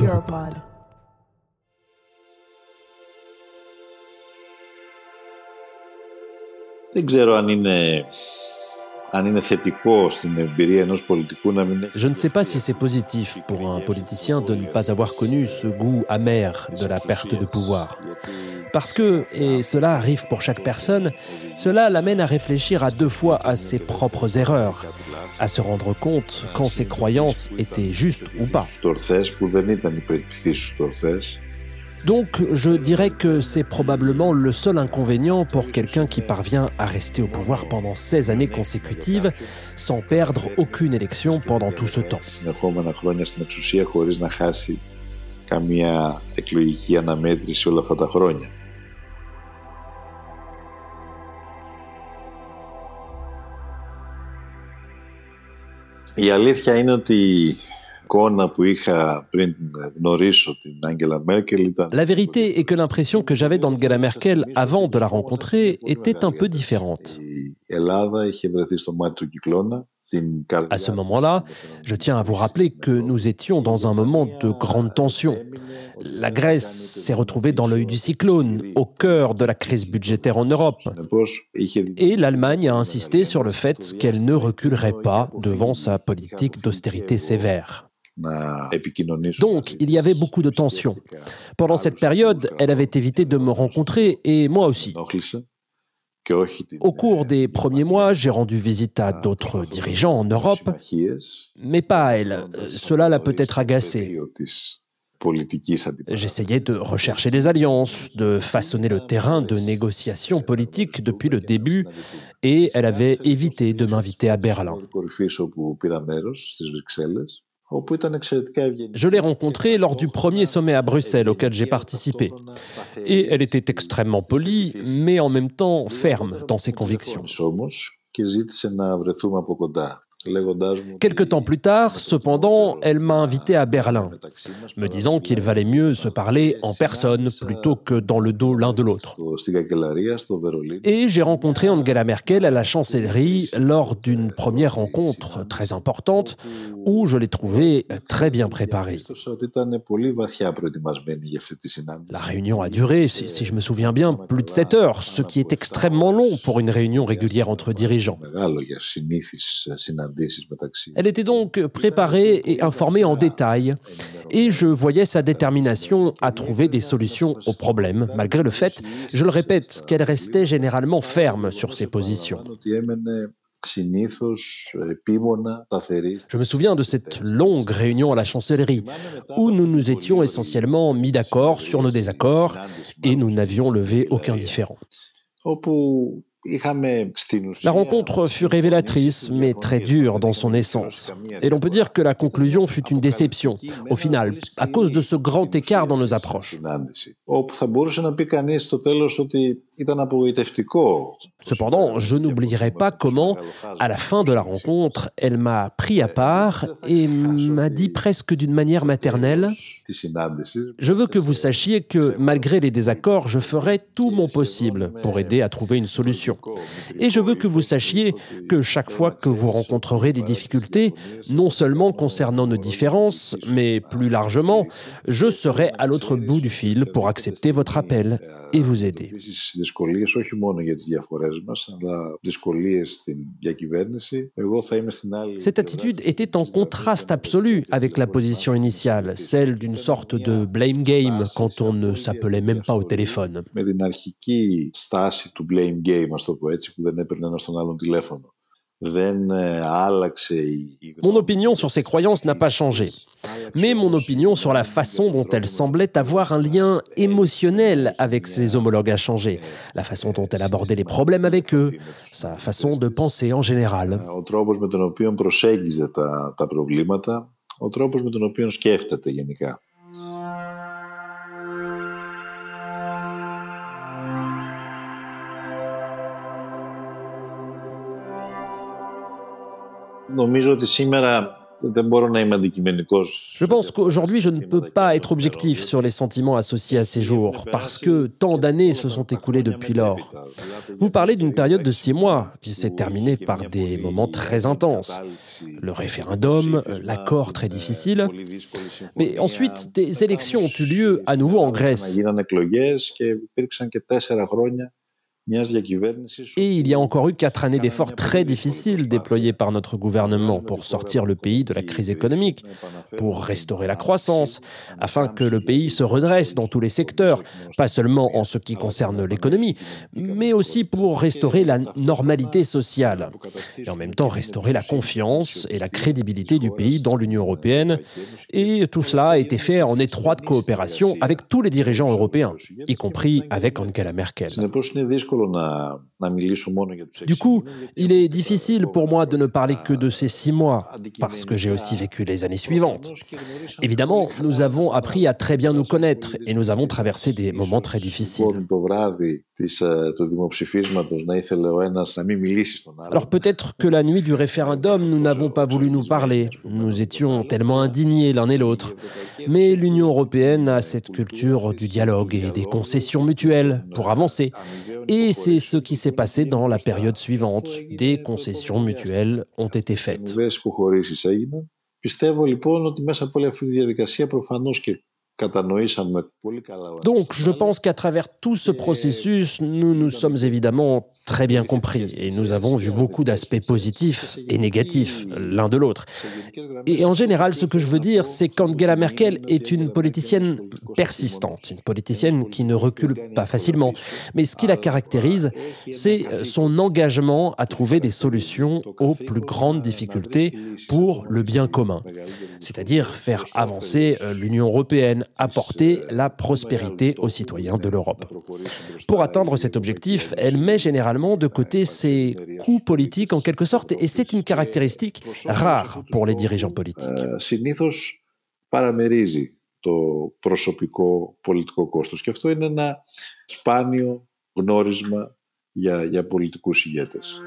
Europod. Δεν ξέρω αν είναι, Je ne sais pas si c'est positif pour un politicien de ne pas avoir connu ce goût amer de la perte de pouvoir. Parce que, et cela arrive pour chaque personne, cela l'amène à réfléchir à deux fois à ses propres erreurs, à se rendre compte quand ses croyances étaient justes ou pas. Donc, je dirais que c'est probablement le seul inconvénient pour quelqu'un qui parvient à rester au pouvoir pendant 16 années consécutives sans perdre aucune élection pendant tout ce temps. Συνεχόμενα χρόνια στην εξουσία χωρίς να χάσει καμία εκλογική αναμέτρηση όλα αυτά τα χρόνια. Η αλήθεια είναι ότι η εικόνα που είχα πριν γνωρίσω την Άγγελα Μέρκελ ήταν... La vérité est que l'impression que j'avais d'Angela Merkel avant de la rencontrer était un peu différente. Η Ελλάδα είχε βρεθεί στο μάτι του κυκλώνα. Την καρδιά À ce moment-là, je tiens à vous rappeler que nous étions dans un moment de grande tension. La Grèce s'est retrouvée dans l'œil du cyclone, au cœur de la crise budgétaire en Europe. Συνεπώς, είχε Et l'Allemagne a insisté sur le fait qu'elle ne reculerait pas devant sa politique d'austérité sévère. Bah, donc, il y avait beaucoup de tensions. Pendant cette période, elle avait évité de me rencontrer et moi aussi. Au cours des premiers mois, j'ai rendu visite à d'autres dirigeants en Europe, mais pas à elle. Cela l'a peut-être agacée. J'essayais de rechercher des alliances, de façonner le terrain de négociations politiques depuis le début, et elle avait évité de m'inviter à Berlin. Je l'ai rencontrée lors du premier sommet à Bruxelles auquel j'ai participé. Et elle était extrêmement polie, mais en même temps ferme dans ses convictions. Quelque temps plus tard, cependant, elle m'a invité à Berlin, me disant qu'il valait mieux se parler en personne plutôt que dans le dos l'un de l'autre. Et j'ai rencontré Angela Merkel à la chancellerie lors d'une première rencontre très importante où je l'ai trouvée très bien préparée. La réunion a duré, si, si je me souviens bien, plus de 7 heures, ce qui est extrêmement long pour une réunion régulière entre dirigeants. Elle était donc préparée et informée en détail, et je voyais sa détermination à trouver des solutions aux problèmes, malgré le fait, je le répète, qu'elle restait généralement ferme sur ses positions. Je me souviens de cette longue réunion à la chancellerie où nous nous étions essentiellement mis d'accord sur nos désaccords et nous n'avions levé aucun différent. La rencontre fut révélatrice, mais très dure dans son essence. Et l'on peut dire que la conclusion fut une déception, au final, à cause de ce grand écart dans nos approches. Cependant, je n'oublierai pas comment, à la fin de la rencontre, elle m'a pris à part et m'a dit presque d'une manière maternelle, je veux que vous sachiez que malgré les désaccords, je ferai tout mon possible pour aider à trouver une solution. Et je veux que vous sachiez que chaque fois que vous rencontrerez des difficultés, non seulement concernant nos différences, mais plus largement, je serai à l'autre bout du fil pour accepter votre appel et vous aider. Cette attitude était en contraste absolu avec la position initiale, celle d'une sorte de blame game quand on ne s'appelait même pas au téléphone. Mon opinion sur ces croyances n'a pas changé, mais mon opinion sur la façon dont elles semblaient avoir un lien émotionnel avec ses homologues a changé, la façon dont elle abordait les problèmes avec eux, sa façon de penser en général. Je pense qu'aujourd'hui, je ne peux pas être objectif sur les sentiments associés à ces jours, parce que tant d'années se sont écoulées depuis lors. Vous parlez d'une période de six mois qui s'est terminée par des moments très intenses. Le référendum, l'accord très difficile. Mais ensuite, des élections ont eu lieu à nouveau en Grèce. Et il y a encore eu quatre années d'efforts très difficiles déployés par notre gouvernement pour sortir le pays de la crise économique, pour restaurer la croissance, afin que le pays se redresse dans tous les secteurs, pas seulement en ce qui concerne l'économie, mais aussi pour restaurer la normalité sociale, et en même temps restaurer la confiance et la crédibilité du pays dans l'Union européenne. Et tout cela a été fait en étroite coopération avec tous les dirigeants européens, y compris avec Angela Merkel. Du coup, il est difficile pour moi de ne parler que de ces six mois, parce que j'ai aussi vécu les années suivantes. Évidemment, nous avons appris à très bien nous connaître et nous avons traversé des moments très difficiles. Alors peut-être que la nuit du référendum, nous n'avons pas voulu nous parler. Nous étions tellement indignés l'un et l'autre. Mais l'Union européenne a cette culture du dialogue et des concessions mutuelles pour avancer. Et c'est ce qui s'est passé dans la période suivante. Des concessions mutuelles ont été faites. Donc, je pense qu'à travers tout ce processus, nous nous sommes évidemment très bien compris et nous avons vu beaucoup d'aspects positifs et négatifs l'un de l'autre. Et en général, ce que je veux dire, c'est qu'Angela Merkel est une politicienne persistante, une politicienne qui ne recule pas facilement. Mais ce qui la caractérise, c'est son engagement à trouver des solutions aux plus grandes difficultés pour le bien commun, c'est-à-dire faire avancer l'Union européenne, apporter la prospérité aux citoyens de l'Europe. Pour atteindre cet objectif, elle met généralement de côté ses coups politiques en quelque sorte, et c'est une caractéristique rare pour les dirigeants politiques. το προσωπικό πολιτικό κόστος. Και αυτό είναι ένα σπάνιο γνώρισμα για, για πολιτικούς ηγέτες.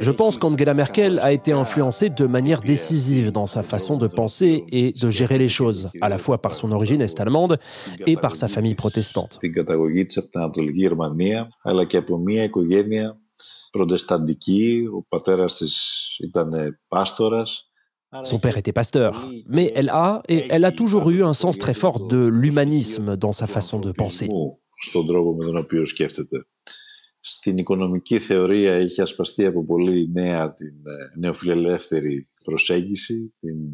Je pense qu'Angela Merkel a été influencée de manière décisive dans sa façon de penser et de gérer les choses, à la fois par son origine est-allemande et par sa famille protestante. Son père était pasteur, mais elle a et elle a toujours eu un sens très fort de l'humanisme dans sa façon de penser στον τρόπο με τον οποίο σκέφτεται. Στην οικονομική θεωρία έχει ασπαστεί από πολύ νέα την νεοφιλελεύθερη προσέγγιση, την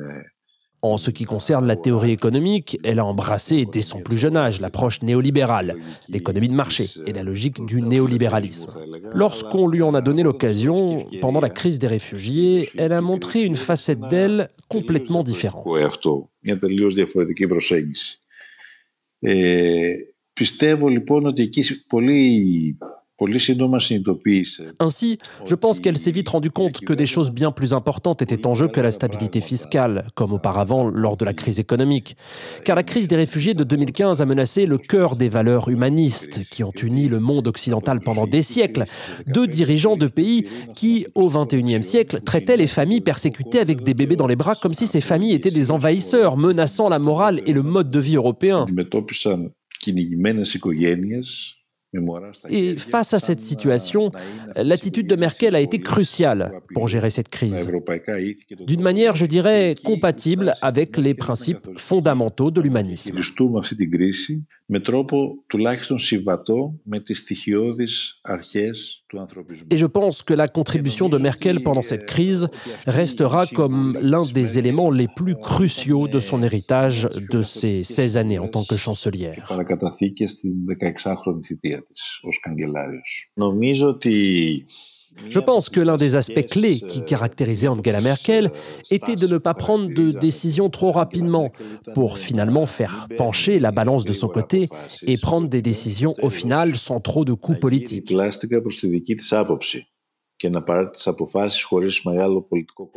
En ce qui concerne la théorie économique, elle a embrassé dès son plus jeune âge l'approche néolibérale, l'économie de marché et la logique du néolibéralisme. Lorsqu'on lui en a donné l'occasion, pendant la crise des réfugiés, elle a montré une facette d'elle complètement différente. πιστεύω λοιπόν ότι εκεί πολύ Ainsi, je pense qu'elle s'est vite rendue compte que des choses bien plus importantes étaient en jeu que la stabilité fiscale, comme auparavant lors de la crise économique. Car la crise des réfugiés de 2015 a menacé le cœur des valeurs humanistes qui ont uni le monde occidental pendant des siècles. Deux dirigeants de pays qui, au XXIe siècle, traitaient les familles persécutées avec des bébés dans les bras comme si ces familles étaient des envahisseurs, menaçant la morale et le mode de vie européen. κυνηγημένες οικογένειες Et face à cette situation, l'attitude de Merkel a été cruciale pour gérer cette crise. D'une manière, je dirais, compatible avec les principes fondamentaux de l'humanisme. Et je pense que la contribution de Merkel pendant cette crise restera comme l'un des éléments les plus cruciaux de son héritage de ces 16 années en tant que chancelière. Je pense que l'un des aspects clés qui caractérisait Angela Merkel était de ne pas prendre de décisions trop rapidement pour finalement faire pencher la balance de son côté et prendre des décisions au final sans trop de coups politiques.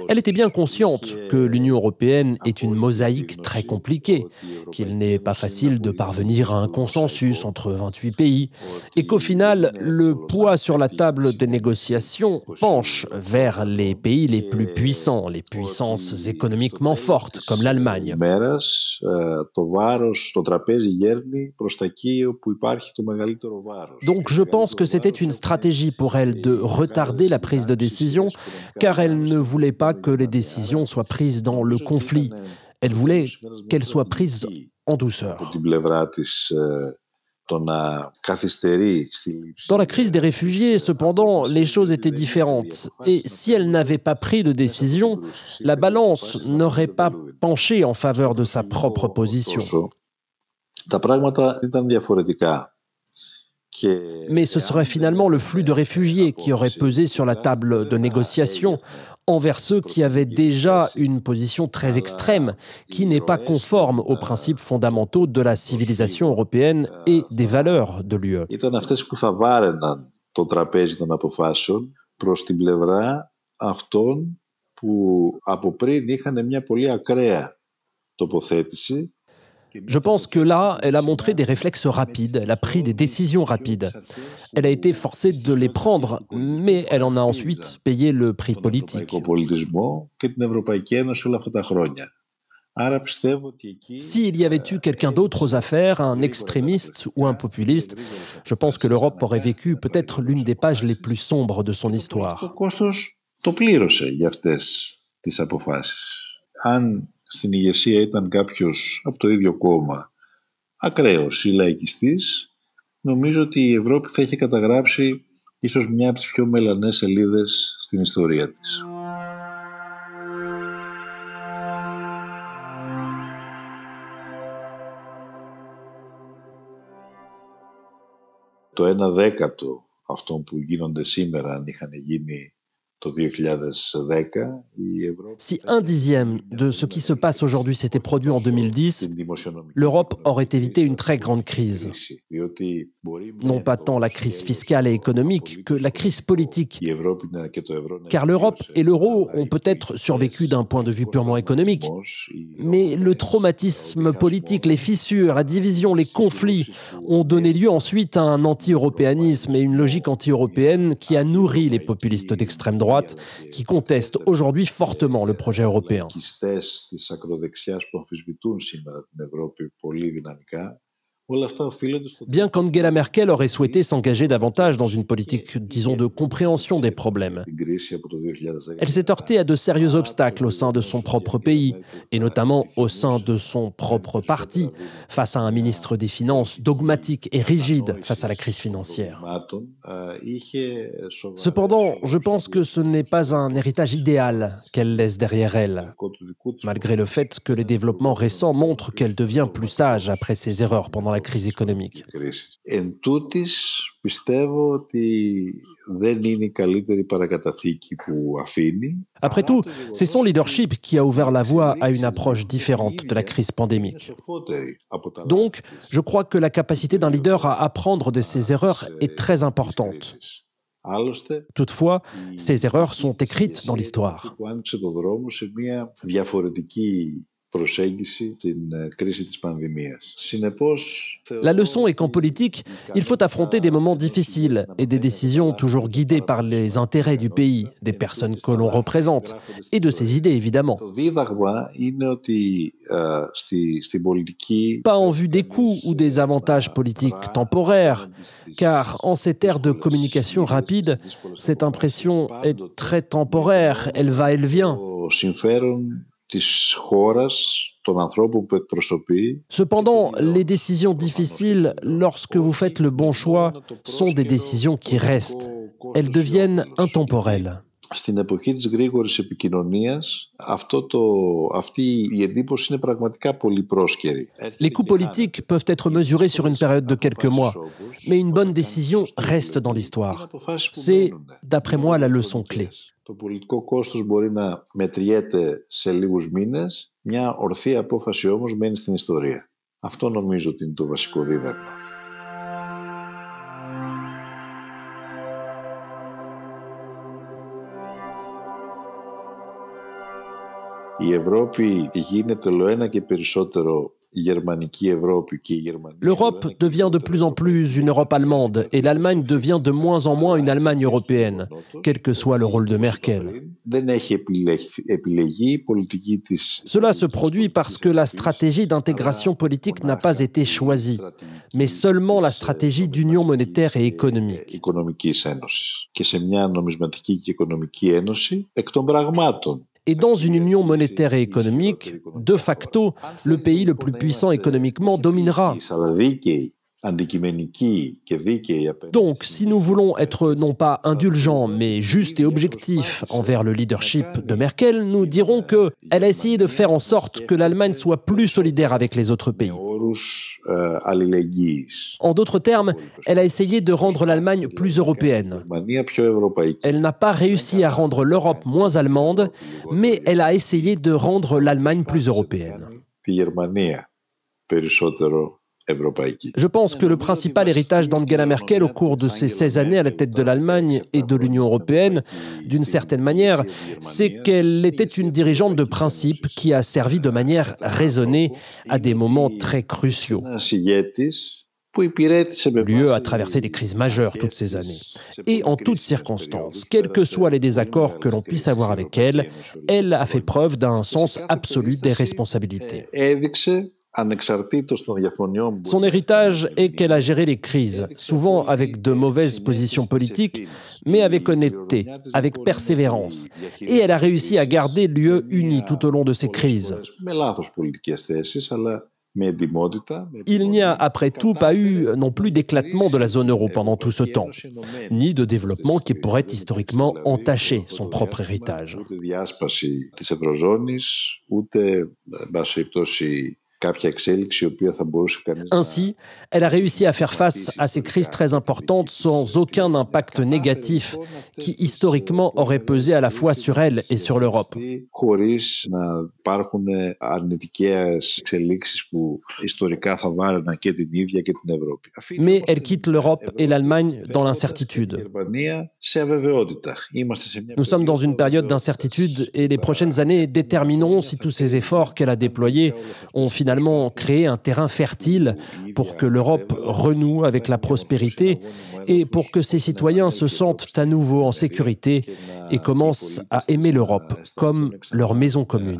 Elle était bien consciente que l'Union européenne est une mosaïque très compliquée, qu'il n'est pas facile de parvenir à un consensus entre 28 pays, et qu'au final, le poids sur la table des négociations penche vers les pays les plus puissants, les puissances économiquement fortes, comme l'Allemagne. Donc je pense que c'était une stratégie pour elle de retarder la prise de décision, car elle ne voulait pas que les décisions soient prises dans le conflit. Elle voulait qu'elles soient prises en douceur. Dans la crise des réfugiés, cependant, les choses étaient différentes. Et si elle n'avait pas pris de décision, la balance n'aurait pas penché en faveur de sa propre position. Mais ce serait finalement le flux de réfugiés qui aurait pesé sur la table de négociation envers ceux qui avaient déjà une position très extrême, qui n'est pas conforme aux principes fondamentaux de la civilisation européenne et des valeurs de l'UE. Je pense que là, elle a montré des réflexes rapides, elle a pris des décisions rapides. Elle a été forcée de les prendre, mais elle en a ensuite payé le prix politique. S'il y avait eu quelqu'un d'autre aux affaires, un extrémiste ou un populiste, je pense que l'Europe aurait vécu peut-être l'une des pages les plus sombres de son histoire. Στην ηγεσία ήταν κάποιος από το ίδιο κόμμα ακραίος ή λαϊκιστής, νομίζω ότι η Ευρώπη θα είχε καταγράψει ίσως μια από τις πιο μελανές σελίδες στην ιστορία της. Το ένα δέκατο αυτών που γίνονται σήμερα αν είχαν γίνει Si un dixième de ce qui se passe aujourd'hui s'était produit en 2010, l'Europe aurait évité une très grande crise. Non pas tant la crise fiscale et économique que la crise politique. Car l'Europe et l'euro ont peut-être survécu d'un point de vue purement économique. Mais le traumatisme politique, les fissures, la division, les conflits ont donné lieu ensuite à un anti-européanisme et une logique anti-européenne qui a nourri les populistes d'extrême droite qui contestent aujourd'hui fortement le projet européen. Bien qu'Angela Merkel aurait souhaité s'engager davantage dans une politique, disons, de compréhension des problèmes, elle s'est heurtée à de sérieux obstacles au sein de son propre pays, et notamment au sein de son propre parti, face à un ministre des Finances dogmatique et rigide face à la crise financière. Cependant, je pense que ce n'est pas un héritage idéal qu'elle laisse derrière elle, malgré le fait que les développements récents montrent qu'elle devient plus sage après ses erreurs pendant la crise économique. Après tout, c'est son leadership qui a ouvert la voie à une approche différente de la crise pandémique. Donc, je crois que la capacité d'un leader à apprendre de ses erreurs est très importante. Toutefois, ces erreurs sont écrites dans l'histoire. La leçon est qu'en politique, il faut affronter des moments difficiles et des décisions toujours guidées par les intérêts du pays, des personnes que l'on représente et de ses idées évidemment. Pas en vue des coûts ou des avantages politiques temporaires, car en cette ère de communication rapide, cette impression est très temporaire, elle va, elle vient. Cependant, les décisions difficiles, lorsque vous faites le bon choix, sont des décisions qui restent. Elles deviennent intemporelles. Στην εποχή της γρήγορης επικοινωνίας, αυτή η εντύπωση είναι πραγματικά πολύ πρόσκαιρη. Οι κόκκινε πολιτικοί peuvent être mesurés sur une période de quelques mois, mais une bonne décision reste dans l'histoire. C'est, d'après moi, la leçon clé. Το κόστος πολιτικό μπορεί να μετριέται σε λίγους μήνες, μια ορθή απόφαση όμως μένει στην ιστορία. Αυτό νομίζω ότι είναι το βασικό δίδαγμα. Η Ευρώπη γίνεται όλο ένα και περισσότερο L'Europe devient de plus en plus une Europe allemande et l'Allemagne devient de moins en moins une Allemagne européenne, quel que soit le rôle de Merkel. Cela se produit parce que la stratégie d'intégration politique n'a pas été choisie, mais seulement la stratégie d'union monétaire et économique. Et dans une union monétaire et économique, de facto, le pays le plus puissant économiquement dominera. Donc, si nous voulons être non pas indulgents, mais justes et objectifs envers le leadership de Merkel, nous dirons que elle a essayé de faire en sorte que l'Allemagne soit plus solidaire avec les autres pays. En d'autres termes, elle a essayé de rendre l'Allemagne plus européenne. Elle n'a pas réussi à rendre l'Europe moins allemande, mais elle a essayé de rendre l'Allemagne plus européenne. Je pense que le principal héritage d'Angela Merkel au cours de ces 16 années à la tête de l'Allemagne et de l'Union européenne, d'une certaine manière, c'est qu'elle était une dirigeante de principe qui a servi de manière raisonnée à des moments très cruciaux. L'UE a traversé des crises majeures toutes ces années. Et en toutes circonstances, quels que soient les désaccords que l'on puisse avoir avec elle, elle a fait preuve d'un sens absolu des responsabilités. Son héritage est qu'elle a géré les crises, souvent avec de mauvaises positions politiques, mais avec honnêteté, avec persévérance. Et elle a réussi à garder l'UE unie tout au long de ces crises. Il n'y a après tout pas eu non plus d'éclatement de la zone euro pendant tout ce temps, ni de développement qui pourrait historiquement entacher son propre héritage. Ainsi, elle a réussi à faire face à ces crises très importantes sans aucun impact négatif qui historiquement aurait pesé à la fois sur elle et sur l'Europe. Mais elle quitte l'Europe et l'Allemagne dans l'incertitude. Nous sommes dans une période d'incertitude et les prochaines années détermineront si tous ces efforts qu'elle a déployés ont finalement finalement créer un terrain fertile pour que l'Europe renoue avec la prospérité et pour que ses citoyens se sentent à nouveau en sécurité et commencent à aimer l'Europe comme leur maison commune.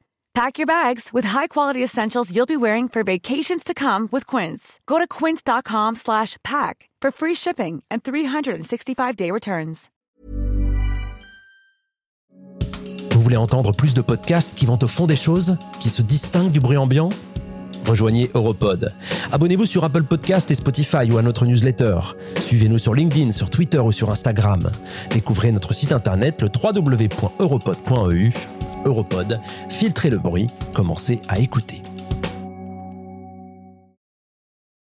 Pack your bags with high-quality essentials you'll be wearing for vacations to come with Quince. Go to quince.com slash pack for free shipping and 365-day returns. Vous voulez entendre plus de podcasts qui vont au fond des choses, qui se distinguent du bruit ambiant? Rejoignez Europod. Abonnez-vous sur Apple Podcast et Spotify ou à notre newsletter. Suivez-nous sur LinkedIn, sur Twitter ou sur Instagram. Découvrez notre site internet le www.europod.eu Europod, filtrez le bruit, commencez à écouter.